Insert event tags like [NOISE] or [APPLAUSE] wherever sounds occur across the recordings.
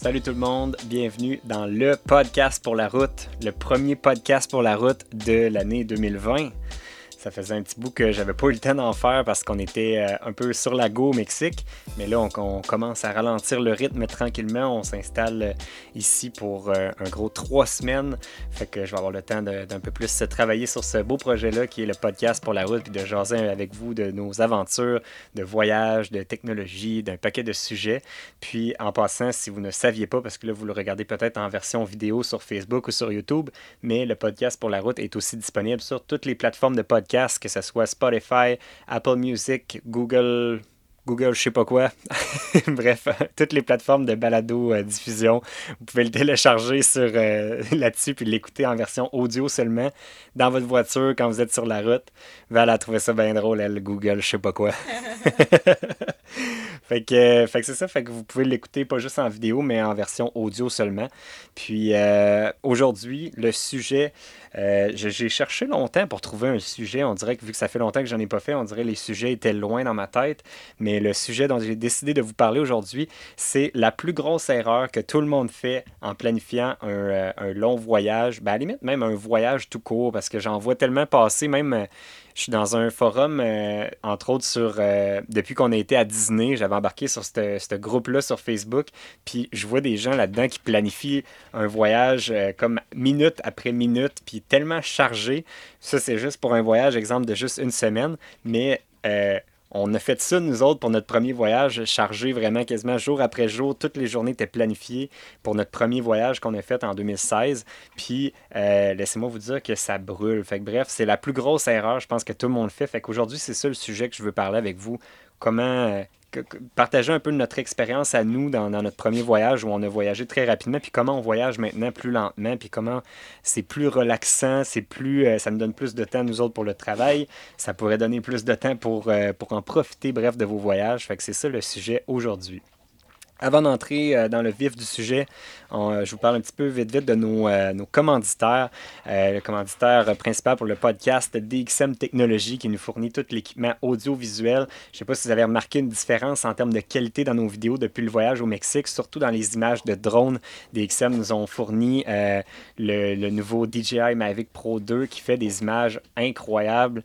Salut tout le monde, bienvenue dans le podcast pour la route, le premier podcast pour la route de l'année 2020. Ça faisait un petit bout que j'avais pas eu le temps d'en faire parce qu'on était euh, un peu sur la go au Mexique. Mais là, on, commence à ralentir le rythme tranquillement. On s'installe euh, ici pour euh, un gros trois semaines. Fait que je vais avoir le temps d'un peu plus travailler sur ce beau projet-là qui est le podcast pour la route, puis de jaser avec vous de nos aventures, de voyages, de technologie, d'un paquet de sujets. Puis en passant, si vous ne saviez pas, parce que là, vous le regardez peut-être en version vidéo sur Facebook ou sur YouTube, mais le podcast pour la route est aussi disponible sur toutes les plateformes de podcast que ce soit Spotify, Apple Music, Google, Google, je sais pas quoi. [LAUGHS] Bref, toutes les plateformes de balado euh, diffusion. Vous pouvez le télécharger sur euh, [LAUGHS] là-dessus puis l'écouter en version audio seulement dans votre voiture quand vous êtes sur la route. Val a trouvé ça bien drôle, elle, Google, je sais pas quoi. [LAUGHS] fait que, fait que c'est ça, fait que vous pouvez l'écouter pas juste en vidéo, mais en version audio seulement. Puis euh, aujourd'hui, le sujet, j'ai cherché longtemps pour trouver un sujet. On dirait que vu que ça fait longtemps que j'en ai pas fait, on dirait que les sujets étaient loin dans ma tête. Mais le sujet dont j'ai décidé de vous parler aujourd'hui, c'est la plus grosse erreur que tout le monde fait en planifiant un, euh, long voyage, ben à la limite même un voyage tout court, parce que j'en vois tellement passer, même euh, je suis dans un forum, euh, entre autres, sur depuis qu'on a été à Disney, j'avais embarqué sur ce groupe-là sur Facebook, puis je vois des gens là-dedans qui planifient un voyage comme minute après minute, puis tellement chargé. Ça, c'est juste pour un voyage, exemple, de juste une semaine, mais on a fait ça, nous autres, pour notre premier voyage, chargé vraiment quasiment jour après jour. Toutes les journées étaient planifiées pour notre premier voyage qu'on a fait en 2016. Puis, euh, laissez-moi vous dire que ça brûle. Fait que, bref, c'est la plus grosse erreur, je pense, que tout le monde fait. Fait qu'aujourd'hui, c'est ça le sujet que je veux parler avec vous. Comment, euh, partager un peu notre expérience à nous dans, notre premier voyage où on a voyagé très rapidement, puis comment on voyage maintenant plus lentement, puis comment c'est plus relaxant, c'est plus, euh, ça nous donne plus de temps nous autres pour le travail, ça pourrait donner plus de temps pour, euh, pour en profiter, bref, de vos voyages. Fait que c'est ça le sujet aujourd'hui. Avant d'entrer euh, dans le vif du sujet, euh, je vous parle un petit peu vite vite de nos, euh, nos commanditaires. le commanditaire principal pour le podcast DXM Technologies qui nous fournit tout l'équipement audiovisuel. Je ne sais pas si vous avez remarqué une différence en termes de qualité dans nos vidéos depuis le voyage au Mexique, surtout dans les images de drones. DXM nous ont fourni le, nouveau DJI Mavic Pro 2 qui fait des images incroyables.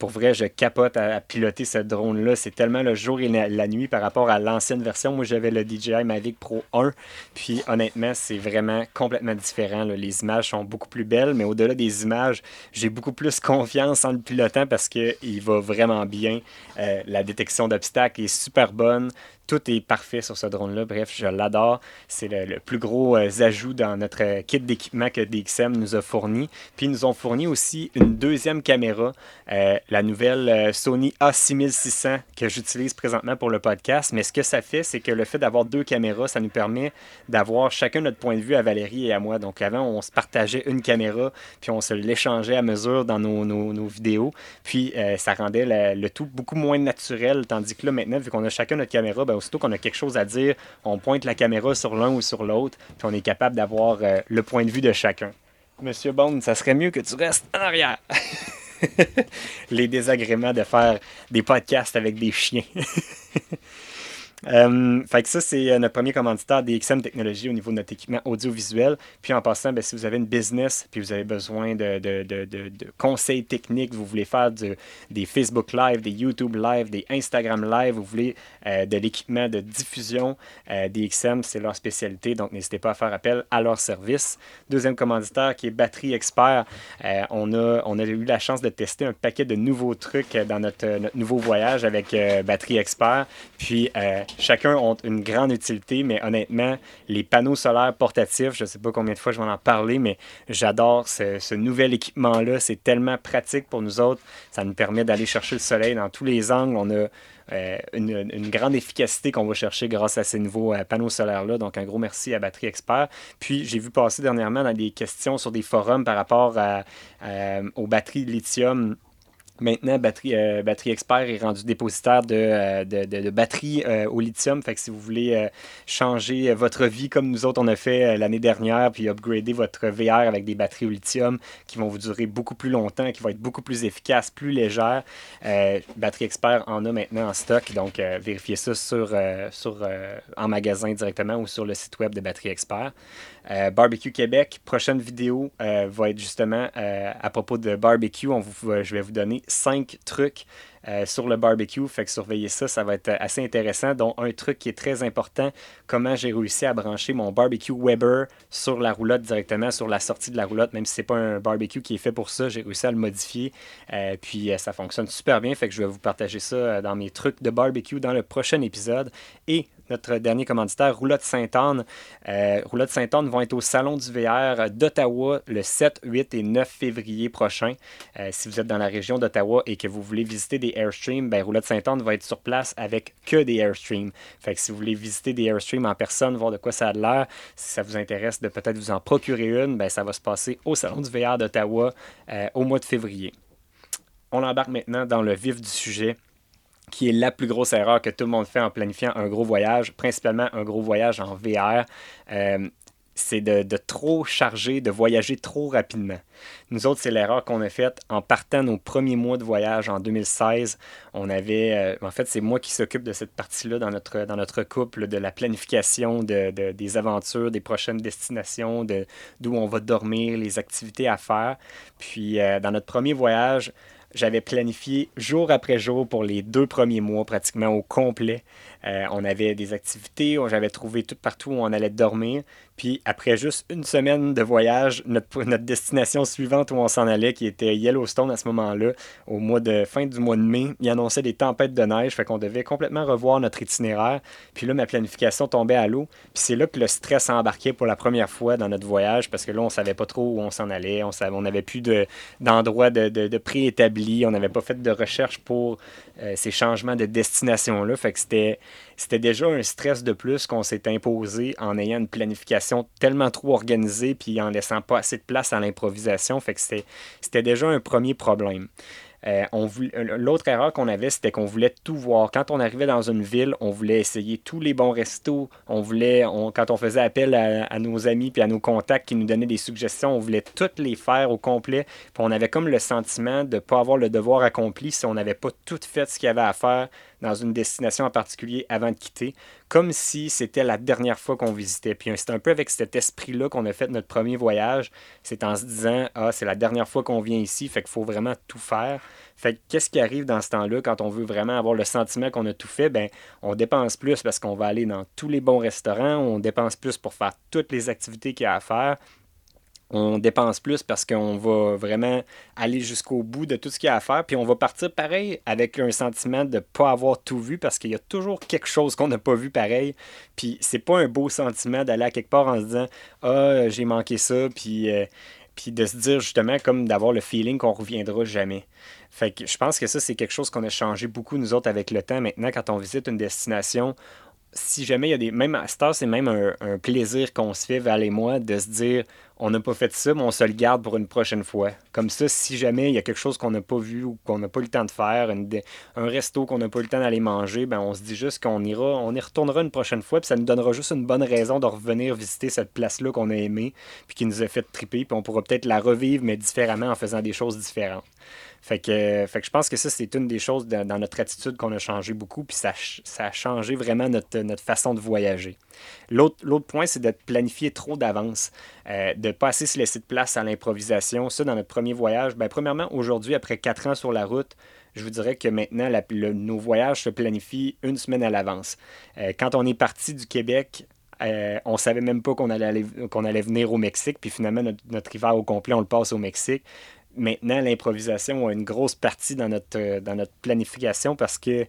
pour vrai, je capote à, piloter ce drone-là. C'est tellement le jour et la nuit par rapport à l'ancienne version. Moi, j'avais le DJI Mavic Pro 1. Puis honnêtement, c'est vraiment complètement différent. Les images sont beaucoup plus belles, mais au-delà des images, j'ai beaucoup plus confiance en le pilotant parce qu'il va vraiment bien. Euh, la détection d'obstacles est super bonne. Tout est parfait sur ce drone-là. Bref, je l'adore. C'est le, plus gros euh, ajout dans notre kit d'équipement que DXM nous a fourni. Puis ils nous ont fourni aussi une deuxième caméra, euh, la nouvelle euh, Sony A6600 que j'utilise présentement pour le podcast. Mais ce que ça fait, c'est que le fait d'avoir deux caméras, ça nous permet d'avoir chacun notre point de vue à Valérie et à moi. Donc avant, on se partageait une caméra, puis on se l'échangeait à mesure dans nos, nos, vidéos. Puis ça rendait le tout beaucoup moins naturel. Tandis que là, maintenant, vu qu'on a chacun notre caméra, ben, aussitôt qu'on a quelque chose à dire, on pointe la caméra sur l'un ou sur l'autre, puis on est capable d'avoir euh, le point de vue de chacun. Monsieur Bond, ça serait mieux que tu restes en arrière. [LAUGHS] Les désagréments de faire des podcasts avec des chiens. [LAUGHS] Euh, fait que ça, c'est euh, notre premier commanditaire DXM Technologies au niveau de notre équipement audiovisuel. Puis en passant, ben, si vous avez une business, puis vous avez besoin de, de, de, de conseils techniques, vous voulez faire des Facebook Live, des YouTube Live, des Instagram Live, vous voulez euh, de l'équipement de diffusion, DXM, c'est leur spécialité, donc n'hésitez pas à faire appel à leur service. Deuxième commanditaire qui est Batterie Expert. on, a, on a eu la chance de tester un paquet de nouveaux trucs dans notre, notre nouveau voyage avec Batterie Expert. Puis chacun ont une grande utilité, mais honnêtement, les panneaux solaires portatifs, je ne sais pas combien de fois je vais en parler, mais j'adore ce, nouvel équipement-là. C'est tellement pratique pour nous autres. Ça nous permet d'aller chercher le soleil dans tous les angles. On a euh, une, grande efficacité qu'on va chercher grâce à ces nouveaux euh, panneaux solaires-là. Donc, un gros merci à Batterie Expert. Puis, j'ai vu passer dernièrement dans des questions sur des forums par rapport à, aux batteries lithium Maintenant, Batterie, euh, Batterie Expert est rendu dépositaire de, euh, de, batteries euh, au lithium. Fait si vous voulez changer votre vie comme nous autres on a fait l'année dernière, puis upgrader votre VR avec des batteries au lithium qui vont vous durer beaucoup plus longtemps, qui vont être beaucoup plus efficaces, plus légères, Batterie Expert en a maintenant en stock. Donc, vérifiez ça sur, sur, en magasin directement ou sur le site web de Batterie Expert. Barbecue Québec, prochaine vidéo va être justement à propos de barbecue. Je vais vous donner cinq trucs euh, sur le barbecue. Fait que surveiller ça, ça va être assez intéressant. Donc, un truc qui est très important, comment j'ai réussi à brancher mon barbecue Weber sur la roulotte directement, sur la sortie de la roulotte, même si c'est pas un barbecue qui est fait pour ça, j'ai réussi à le modifier. Euh, puis, euh, ça fonctionne super bien. Fait que je vais vous partager ça dans mes trucs de barbecue dans le prochain épisode. Et notre dernier commanditaire, Roulotte Sainte-Anne. Euh, Roulotte Sainte-Anne vont être au Salon du VR d'Ottawa le 7, 8 et 9 février prochain. Euh, si vous êtes dans la région d'Ottawa et que vous voulez visiter des Airstreams, ben, Roulotte Sainte-Anne va être sur place avec que des Airstreams. Fait que si vous voulez visiter des Airstreams en personne, voir de quoi ça a l'air, si ça vous intéresse de peut-être vous en procurer une, ben, ça va se passer au Salon du VR d'Ottawa euh, au mois de février. On embarque maintenant dans le vif du sujet qui est la plus grosse erreur que tout le monde fait en planifiant un gros voyage, principalement un gros voyage en VR. Euh, c'est de, trop charger, de voyager trop rapidement. Nous autres, c'est l'erreur qu'on a faite en partant nos premiers mois de voyage en 2016. On avait, euh, en fait, c'est moi qui s'occupe de cette partie-là dans notre, dans notre couple, de la planification de, des aventures, des prochaines destinations, d'où on va dormir, les activités à faire. Puis, euh, dans notre premier voyage, j'avais planifié jour après jour pour les deux premiers mois, pratiquement au complet. Euh, on avait des activités, j'avais trouvé tout partout où on allait dormir. Puis après juste une semaine de voyage, notre, destination suivante où on s'en allait, qui était Yellowstone à ce moment-là, au mois de fin du mois de mai, il annonçait des tempêtes de neige, fait qu'on devait complètement revoir notre itinéraire. Puis là, ma planification tombait à l'eau. Puis c'est là que le stress embarquait pour la première fois dans notre voyage, parce que là, on savait pas trop où on s'en allait, on savait, n'avait plus d'endroit de, de, de, préétabli, on n'avait pas fait de recherche pour euh, ces changements de destination-là. Fait que c'était c'était déjà un stress de plus qu'on s'est imposé en ayant une planification tellement trop organisée puis en laissant pas assez de place à l'improvisation. Fait que c'était déjà un premier problème. Euh, euh, l'autre erreur qu'on avait, c'était qu'on voulait tout voir. Quand on arrivait dans une ville, on voulait essayer tous les bons restos. On voulait, quand on faisait appel à, nos amis puis à nos contacts qui nous donnaient des suggestions, on voulait toutes les faire au complet. On avait comme le sentiment de ne pas avoir le devoir accompli si on n'avait pas tout fait ce qu'il y avait à faire dans une destination en particulier avant de quitter, comme si c'était la dernière fois qu'on visitait. Puis c'est un peu avec cet esprit-là qu'on a fait notre premier voyage. C'est en se disant, ah, c'est la dernière fois qu'on vient ici, fait qu'il faut vraiment tout faire. Fait qu'est-ce qui arrive dans ce temps-là quand on veut vraiment avoir le sentiment qu'on a tout fait? Ben, on dépense plus parce qu'on va aller dans tous les bons restaurants, on dépense plus pour faire toutes les activités qu'il y a à faire on dépense plus parce qu'on va vraiment aller jusqu'au bout de tout ce qu'il y a à faire. Puis on va partir pareil avec un sentiment de ne pas avoir tout vu parce qu'il y a toujours quelque chose qu'on n'a pas vu pareil. Puis c'est pas un beau sentiment d'aller à quelque part en se disant Ah, j'ai manqué ça. Puis, euh, puis de se dire justement comme d'avoir le feeling qu'on reviendra jamais. Fait que je pense que ça, c'est quelque chose qu'on a changé beaucoup, nous autres, avec le temps. Maintenant, quand on visite une destination, si jamais il y a des. Même à Star, c'est même un, plaisir qu'on se fait, Val et moi, de se dire on n'a pas fait ça, mais on se le garde pour une prochaine fois. Comme ça, si jamais il y a quelque chose qu'on n'a pas vu ou qu'on n'a pas eu le temps de faire, un resto qu'on n'a pas eu le temps d'aller manger, ben on se dit juste qu'on ira, on y retournera une prochaine fois, puis ça nous donnera juste une bonne raison de revenir visiter cette place-là qu'on a aimée, puis qui nous a fait triper, puis on pourra peut-être la revivre, mais différemment en faisant des choses différentes. Fait que, fait que je pense que ça, c'est une des choses dans notre attitude qu'on a changé beaucoup, puis ça, ça, a changé vraiment notre, notre façon de voyager. L'autre point, c'est de planifier trop d'avance, euh, de ne pas assez se laisser de place à l'improvisation. Ça, dans notre premier voyage, ben, premièrement, aujourd'hui, après quatre ans sur la route, je vous dirais que maintenant, nos voyages se planifient une semaine à l'avance. Euh, quand on est parti du Québec, euh, on savait même pas qu'on allait, qu'on allait venir au Mexique, puis finalement, notre, notre, hiver au complet, on le passe au Mexique maintenant, l'improvisation a une grosse partie dans notre, euh, dans notre planification parce que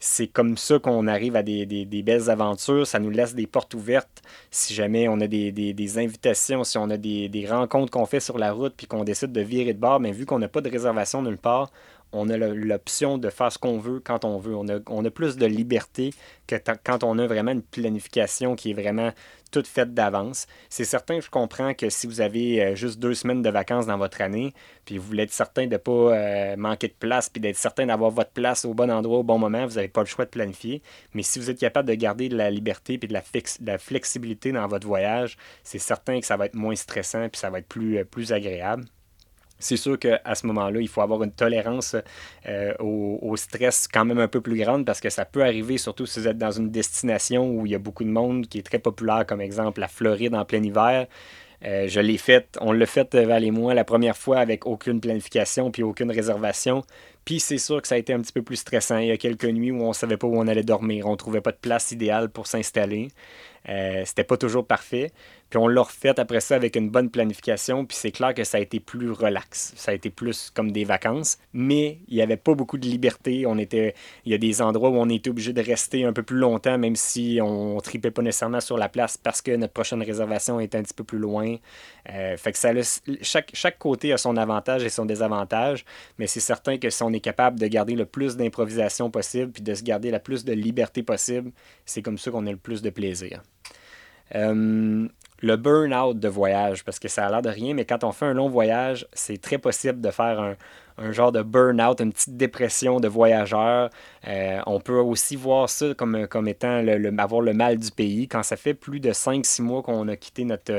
c'est comme ça qu'on arrive à des, belles aventures. Ça nous laisse des portes ouvertes si jamais on a des, invitations, si on a des, rencontres qu'on fait sur la route puis qu'on décide de virer de bord. Mais vu qu'on n'a pas de réservation nulle part, on a l'option de faire ce qu'on veut quand on veut. On a, plus de liberté que quand on a vraiment une planification qui est vraiment toute faite d'avance. C'est certain, je comprends que si vous avez euh, juste deux semaines de vacances dans votre année, puis vous voulez être certain de ne pas euh, manquer de place, puis d'être certain d'avoir votre place au bon endroit au bon moment, vous n'avez pas le choix de planifier. Mais si vous êtes capable de garder de la liberté et de la, flexibilité dans votre voyage, c'est certain que ça va être moins stressant, puis ça va être plus, euh, plus agréable. C'est sûr qu'à ce moment-là, il faut avoir une tolérance euh, au, stress quand même un peu plus grande parce que ça peut arriver, surtout si vous êtes dans une destination où il y a beaucoup de monde qui est très populaire, comme exemple la Floride en plein hiver. Euh, je l'ai fait, on l'a fait, Val et moi, la première fois avec aucune planification puis aucune réservation. Puis c'est sûr que ça a été un petit peu plus stressant. Il y a quelques nuits où on ne savait pas où on allait dormir. On ne trouvait pas de place idéale pour s'installer. Euh, c'était pas toujours parfait. Puis on l'a refait après ça avec une bonne planification. Puis c'est clair que ça a été plus relax. Ça a été plus comme des vacances. Mais il n'y avait pas beaucoup de liberté. On était, il y a des endroits où on était obligé de rester un peu plus longtemps, même si on ne tripait pas nécessairement sur la place parce que notre prochaine réservation est un petit peu plus loin. Euh, fait que chaque, chaque côté a son avantage et son désavantage. Mais c'est certain que si on est capable de garder le plus d'improvisation possible puis de se garder la plus de liberté possible, c'est comme ça qu'on a le plus de plaisir. Euh, le burn-out de voyage, parce que ça a l'air de rien, mais quand on fait un long voyage, c'est très possible de faire un, un genre de burn-out, une petite dépression de voyageur. Euh, on peut aussi voir ça comme, comme étant avoir le mal du pays. Quand ça fait plus de 5-6 mois qu'on a quitté notre,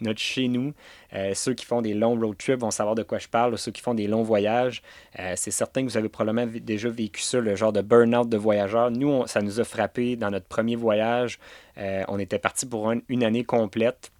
notre chez nous, euh, ceux qui font des longs road trips vont savoir de quoi je parle. Ceux qui font des longs voyages, euh, c'est certain que vous avez probablement déjà vécu ça, le genre de burn-out de voyageur. Nous, ça nous a frappé dans notre premier voyage. on était parti pour une année complète.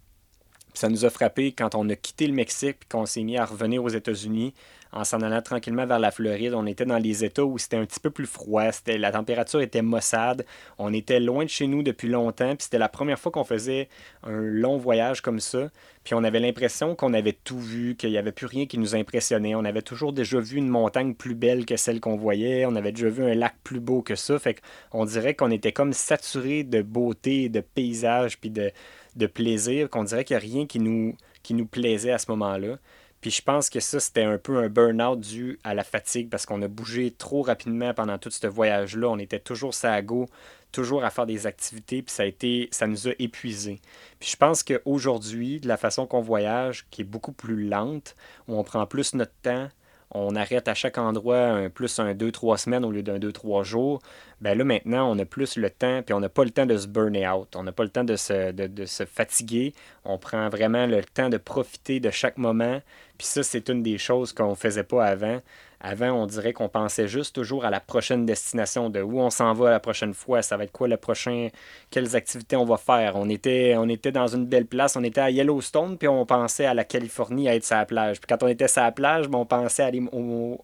Ça nous a frappé quand on a quitté le Mexique et qu'on s'est mis à revenir aux États-Unis en s'en allant tranquillement vers la Floride. On était dans les États où c'était un petit peu plus froid, c'était, la température était maussade, on était loin de chez nous depuis longtemps, puis c'était la première fois qu'on faisait un long voyage comme ça, puis on avait l'impression qu'on avait tout vu, qu'il n'y avait plus rien qui nous impressionnait. On avait toujours déjà vu une montagne plus belle que celle qu'on voyait, on avait déjà vu un lac plus beau que ça, fait qu'on dirait qu'on était comme saturé de beauté, de paysage, puis de, de plaisir, qu'on dirait qu'il n'y a rien qui nous, plaisait à ce moment-là. Puis je pense que ça, c'était un peu un burn-out dû à la fatigue parce qu'on a bougé trop rapidement pendant tout ce voyage-là. On était toujours go, toujours à faire des activités, puis ça a été, ça nous a épuisés. Puis je pense qu'aujourd'hui, de la façon qu'on voyage, qui est beaucoup plus lente, où on prend plus notre temps, on arrête à chaque endroit un, plus un 2-3 semaines au lieu d'un 2-3 jours, ben là maintenant on a plus le temps, puis on n'a pas le temps de se burner out, on n'a pas le temps de se, de se fatiguer, on prend vraiment le temps de profiter de chaque moment, puis ça c'est une des choses qu'on ne faisait pas avant. Avant, on dirait qu'on pensait juste toujours à la prochaine destination, de où on s'en va la prochaine fois, ça va être quoi le prochain, quelles activités on va faire. On était, on était dans une belle place, on était à Yellowstone, puis on pensait à la Californie à être sur la plage. Puis quand on était sur la plage, ben, on pensait à,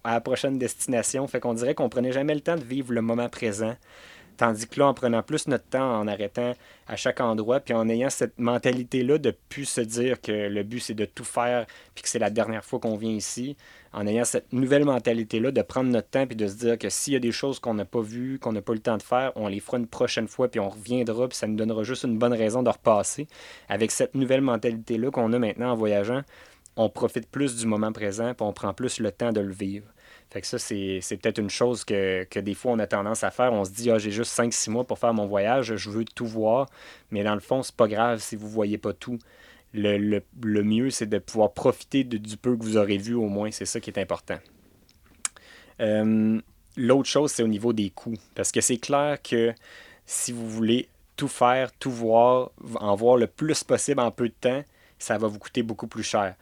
à la prochaine destination. Fait qu'on dirait qu'on prenait jamais le temps de vivre le moment présent. Tandis que là, en prenant plus notre temps, en arrêtant à chaque endroit, puis en ayant cette mentalité-là de plus se dire que le but, c'est de tout faire, puis que c'est la dernière fois qu'on vient ici, en ayant cette nouvelle mentalité-là de prendre notre temps, puis de se dire que s'il y a des choses qu'on n'a pas vues, qu'on n'a pas eu le temps de faire, on les fera une prochaine fois, puis on reviendra, puis ça nous donnera juste une bonne raison de repasser. Avec cette nouvelle mentalité-là qu'on a maintenant en voyageant, on profite plus du moment présent, puis on prend plus le temps de le vivre. Fait que ça, c'est, peut-être une chose que, des fois on a tendance à faire. On se dit, ah, j'ai juste 5-6 mois pour faire mon voyage, je veux tout voir. Mais dans le fond, c'est pas grave si vous voyez pas tout. Le, mieux, c'est de pouvoir profiter du peu que vous aurez vu au moins. C'est ça qui est important. Euh, l'autre chose, c'est au niveau des coûts. Parce que c'est clair que si vous voulez tout faire, tout voir, en voir le plus possible en peu de temps, ça va vous coûter beaucoup plus cher.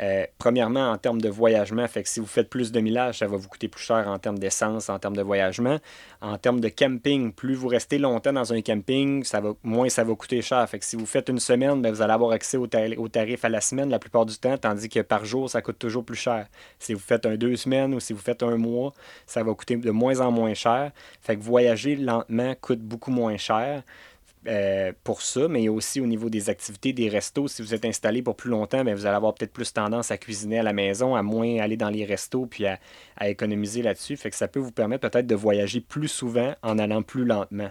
Euh, premièrement, en termes de voyagement, fait que si vous faites plus de millage, ça va vous coûter plus cher en termes d'essence, en termes de voyagement. En termes de camping, plus vous restez longtemps dans un camping, ça va, moins ça va coûter cher. Fait que si vous faites une semaine, ben, vous allez avoir accès au, tarif à la semaine la plupart du temps, tandis que par jour, ça coûte toujours plus cher. Si vous faites un deux semaines ou si vous faites un mois, ça va coûter de moins en moins cher. Fait que voyager lentement coûte beaucoup moins cher euh, pour ça, mais aussi au niveau des activités, des restos. Si vous êtes installé pour plus longtemps, bien, vous allez avoir peut-être plus tendance à cuisiner à la maison, à moins aller dans les restos, puis à, économiser là-dessus. Fait que ça peut vous permettre peut-être de voyager plus souvent en allant plus lentement.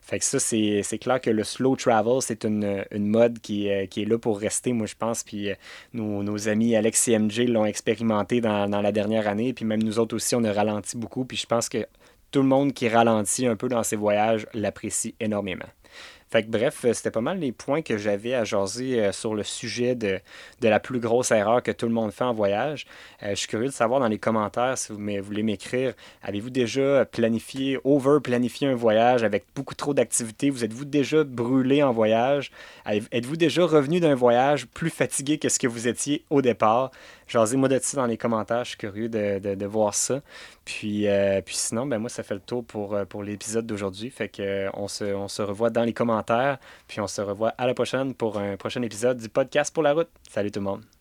Fait que ça, c'est, clair que le slow travel, c'est une, mode qui, euh, qui, est là pour rester, moi, je pense. Puis euh, nos, amis Alex et MJ l'ont expérimenté dans, dans, la dernière année. Puis même nous autres aussi, on a ralenti beaucoup. Puis je pense que tout le monde qui ralentit un peu dans ses voyages l'apprécie énormément. Fait bref, euh, c'était pas mal les points que j'avais à jaser euh, sur le sujet de, de, la plus grosse erreur que tout le monde fait en voyage. Euh, je suis curieux de savoir dans les commentaires si vous voulez m'écrire, avez-vous déjà planifié, over-planifié un voyage avec beaucoup trop d'activités? Vous êtes-vous déjà brûlé en voyage? Êtes-vous déjà revenu d'un voyage plus fatigué que ce que vous étiez au départ? Jasez-moi de ça dans les commentaires, je suis curieux de, de, voir ça. Puis, puis sinon, ben moi, ça fait le tour pour, pour l'épisode d'aujourd'hui. Fait que on se, on se revoit dans les commentaires puis on se revoit à la prochaine pour un prochain épisode du podcast pour la route. Salut tout le monde.